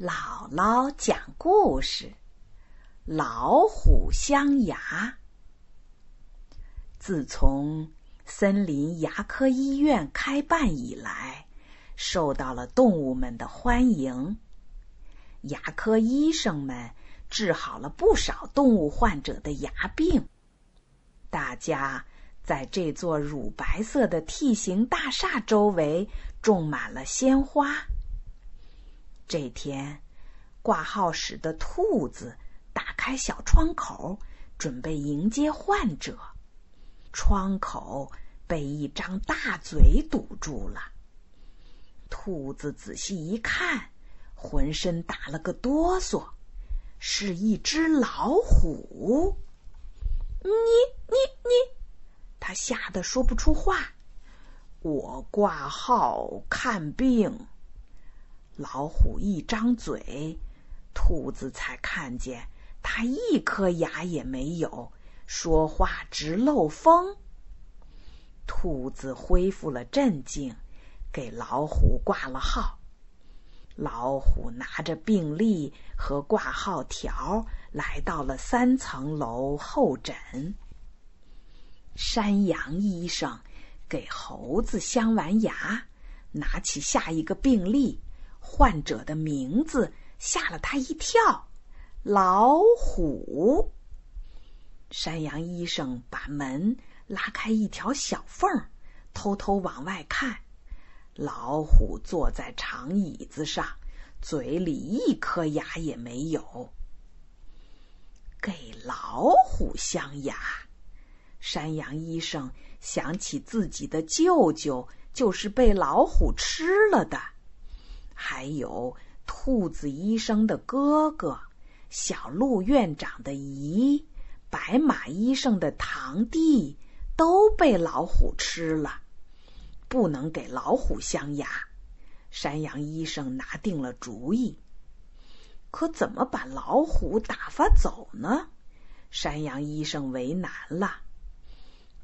姥姥讲故事：老虎镶牙。自从森林牙科医院开办以来，受到了动物们的欢迎。牙科医生们治好了不少动物患者的牙病。大家在这座乳白色的 T 型大厦周围种满了鲜花。这天，挂号室的兔子打开小窗口，准备迎接患者。窗口被一张大嘴堵住了。兔子仔细一看，浑身打了个哆嗦，是一只老虎。你你你，他吓得说不出话。我挂号看病。老虎一张嘴，兔子才看见它一颗牙也没有，说话直漏风。兔子恢复了镇静，给老虎挂了号。老虎拿着病历和挂号条来到了三层楼候诊。山羊医生给猴子镶完牙，拿起下一个病历。患者的名字吓了他一跳，老虎。山羊医生把门拉开一条小缝，偷偷往外看。老虎坐在长椅子上，嘴里一颗牙也没有。给老虎镶牙，山羊医生想起自己的舅舅就是被老虎吃了的。还有兔子医生的哥哥，小鹿院长的姨，白马医生的堂弟，都被老虎吃了，不能给老虎镶牙。山羊医生拿定了主意，可怎么把老虎打发走呢？山羊医生为难了。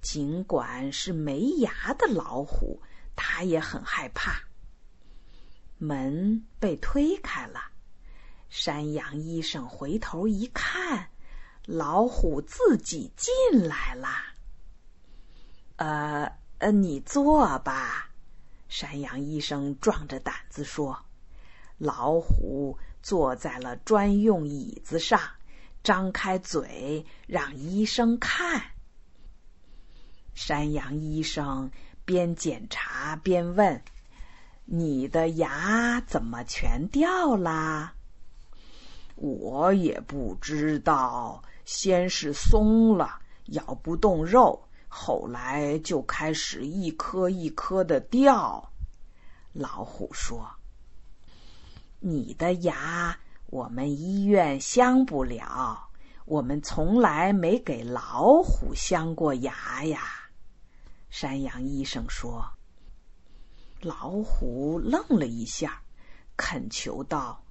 尽管是没牙的老虎，他也很害怕。门被推开了，山羊医生回头一看，老虎自己进来了。呃呃，你坐吧，山羊医生壮着胆子说。老虎坐在了专用椅子上，张开嘴让医生看。山羊医生边检查边问。你的牙怎么全掉啦？我也不知道，先是松了，咬不动肉，后来就开始一颗一颗的掉。老虎说：“你的牙我们医院镶不了，我们从来没给老虎镶过牙呀。”山羊医生说。老虎愣了一下，恳求道：“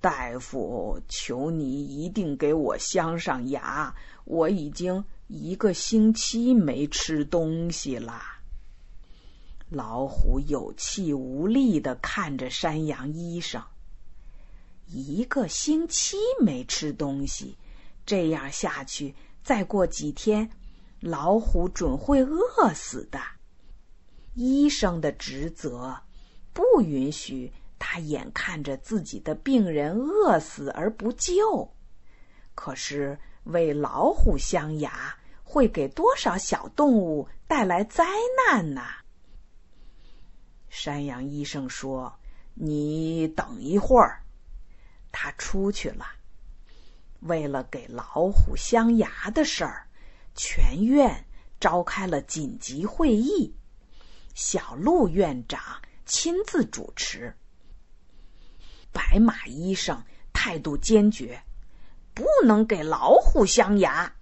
大夫，求你一定给我镶上牙！我已经一个星期没吃东西了。”老虎有气无力的看着山羊医生。一个星期没吃东西，这样下去，再过几天，老虎准会饿死的。医生的职责不允许他眼看着自己的病人饿死而不救。可是为老虎镶牙会给多少小动物带来灾难呢？山羊医生说：“你等一会儿。”他出去了。为了给老虎镶牙的事儿，全院召开了紧急会议。小鹿院长亲自主持。白马医生态度坚决，不能给老虎镶牙。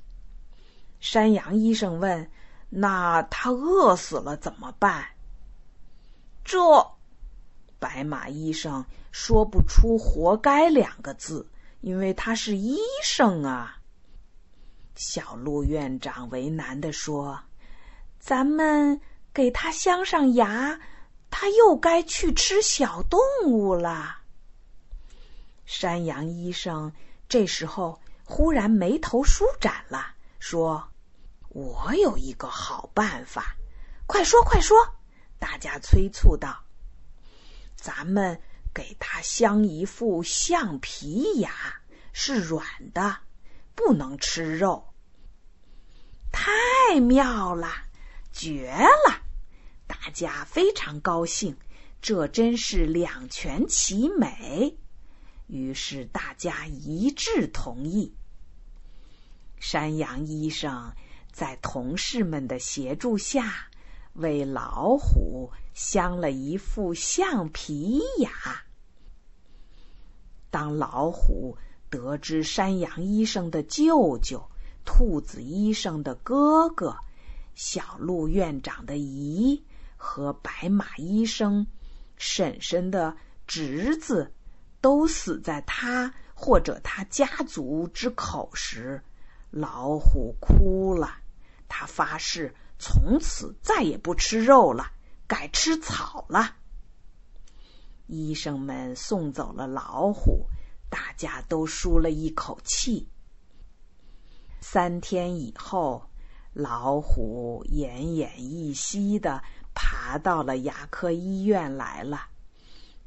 山羊医生问：“那他饿死了怎么办？”这白马医生说不出“活该”两个字，因为他是医生啊。小鹿院长为难的说：“咱们。”给他镶上牙，他又该去吃小动物了。山羊医生这时候忽然眉头舒展了，说：“我有一个好办法，快说快说！”大家催促道：“咱们给他镶一副橡皮牙，是软的，不能吃肉。”太妙了，绝了！大家非常高兴，这真是两全其美。于是大家一致同意。山羊医生在同事们的协助下，为老虎镶了一副橡皮牙。当老虎得知山羊医生的舅舅。兔子医生的哥哥、小鹿院长的姨和白马医生婶婶的侄子都死在他或者他家族之口时，老虎哭了。他发誓从此再也不吃肉了，改吃草了。医生们送走了老虎，大家都舒了一口气。三天以后，老虎奄奄一息的爬到了牙科医院来了。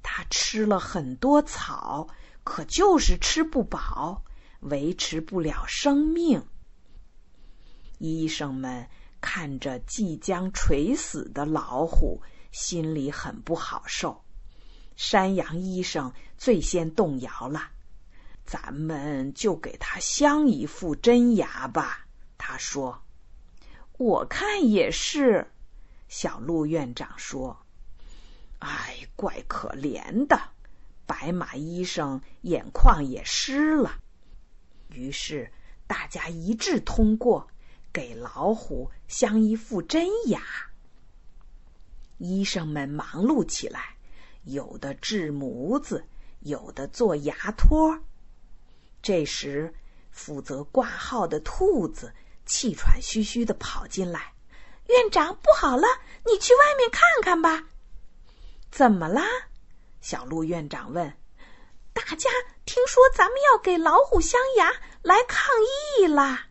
他吃了很多草，可就是吃不饱，维持不了生命。医生们看着即将垂死的老虎，心里很不好受。山羊医生最先动摇了。咱们就给他镶一副真牙吧，他说。我看也是，小鹿院长说。哎，怪可怜的，白马医生眼眶也湿了。于是大家一致通过，给老虎镶一副真牙。医生们忙碌起来，有的治模子，有的做牙托。这时，负责挂号的兔子气喘吁吁的跑进来：“院长，不好了，你去外面看看吧。”“怎么啦？”小鹿院长问。“大家听说咱们要给老虎镶牙，来抗议啦。”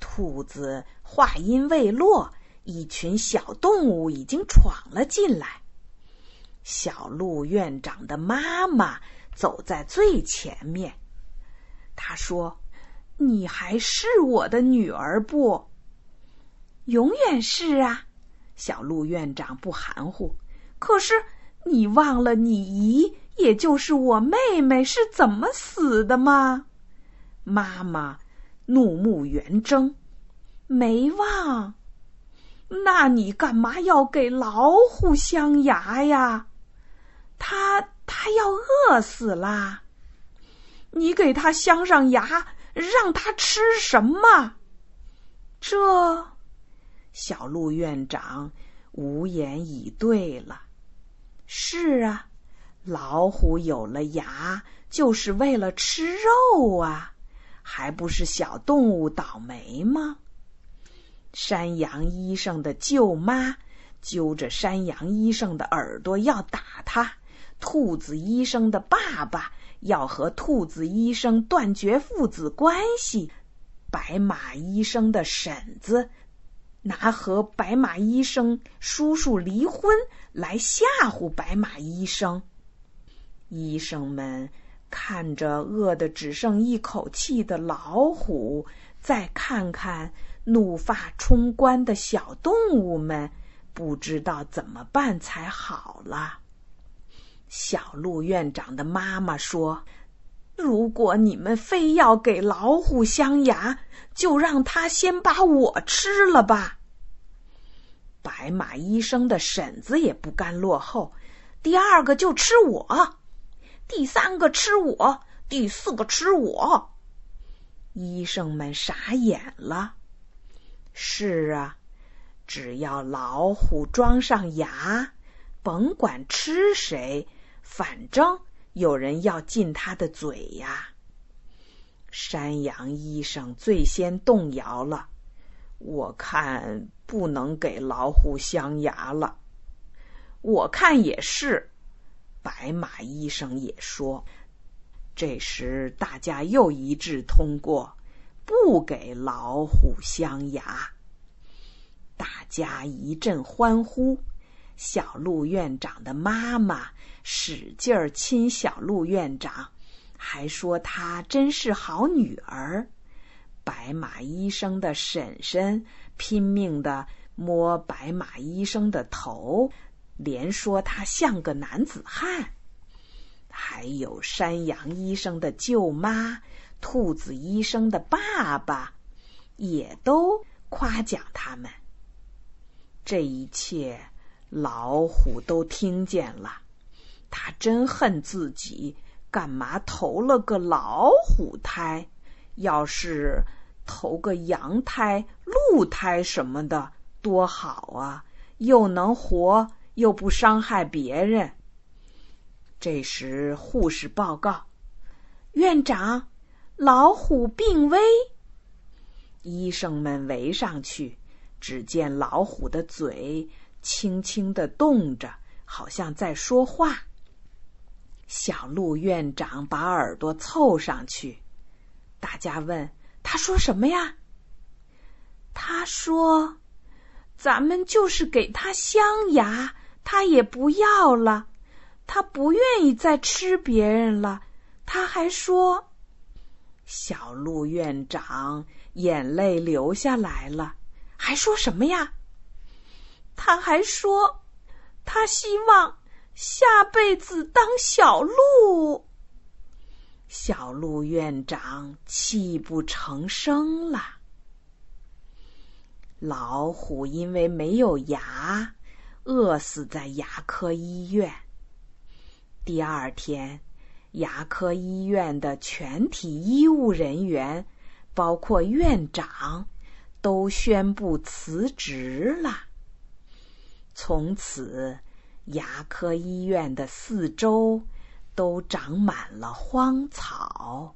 兔子话音未落，一群小动物已经闯了进来。小鹿院长的妈妈走在最前面。她说：“你还是我的女儿不？永远是啊。”小鹿院长不含糊。可是你忘了你姨，也就是我妹妹是怎么死的吗？妈妈怒目圆睁，没忘。那你干嘛要给老虎镶牙呀？他他要饿死啦！你给他镶上牙，让他吃什么？这小鹿院长无言以对了。是啊，老虎有了牙，就是为了吃肉啊，还不是小动物倒霉吗？山羊医生的舅妈揪着山羊医生的耳朵要打他，兔子医生的爸爸。要和兔子医生断绝父子关系，白马医生的婶子拿和白马医生叔叔离婚来吓唬白马医生。医生们看着饿得只剩一口气的老虎，再看看怒发冲冠的小动物们，不知道怎么办才好了。小鹿院长的妈妈说：“如果你们非要给老虎镶牙，就让他先把我吃了吧。”白马医生的婶子也不甘落后，第二个就吃我，第三个吃我，第四个吃我。医生们傻眼了。是啊，只要老虎装上牙，甭管吃谁。反正有人要进他的嘴呀。山羊医生最先动摇了，我看不能给老虎镶牙了。我看也是，白马医生也说，这时大家又一致通过，不给老虎镶牙。大家一阵欢呼。小鹿院长的妈妈使劲儿亲小鹿院长，还说她真是好女儿。白马医生的婶婶拼命的摸白马医生的头，连说他像个男子汉。还有山羊医生的舅妈、兔子医生的爸爸，也都夸奖他们。这一切。老虎都听见了，他真恨自己，干嘛投了个老虎胎？要是投个羊胎、鹿胎什么的，多好啊！又能活，又不伤害别人。这时，护士报告：“院长，老虎病危。”医生们围上去，只见老虎的嘴。轻轻的动着，好像在说话。小鹿院长把耳朵凑上去，大家问他说什么呀？他说：“咱们就是给他镶牙，他也不要了。他不愿意再吃别人了。”他还说：“小鹿院长眼泪流下来了，还说什么呀？”他还说，他希望下辈子当小鹿。小鹿院长泣不成声了。老虎因为没有牙，饿死在牙科医院。第二天，牙科医院的全体医务人员，包括院长，都宣布辞职了。从此，牙科医院的四周都长满了荒草。